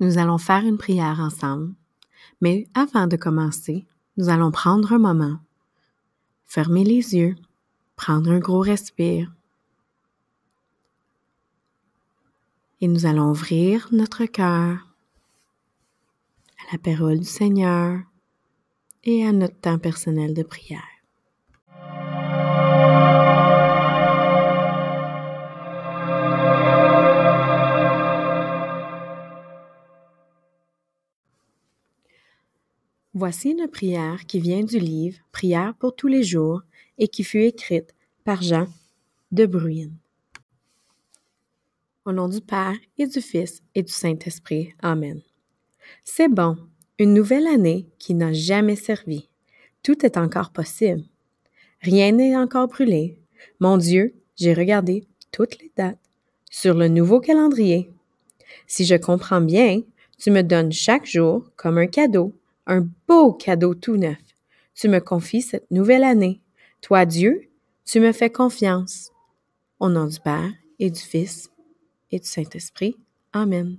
nous allons faire une prière ensemble, mais avant de commencer, nous allons prendre un moment, fermer les yeux, prendre un gros respire. Et nous allons ouvrir notre cœur à la parole du Seigneur et à notre temps personnel de prière. Voici une prière qui vient du livre Prière pour tous les jours et qui fut écrite par Jean de Bruyne. Au nom du Père et du Fils et du Saint-Esprit. Amen. C'est bon, une nouvelle année qui n'a jamais servi. Tout est encore possible. Rien n'est encore brûlé. Mon Dieu, j'ai regardé toutes les dates sur le nouveau calendrier. Si je comprends bien, tu me donnes chaque jour comme un cadeau, un beau cadeau tout neuf. Tu me confies cette nouvelle année. Toi, Dieu, tu me fais confiance. Au nom du Père et du Fils et du Saint-Esprit. Amen.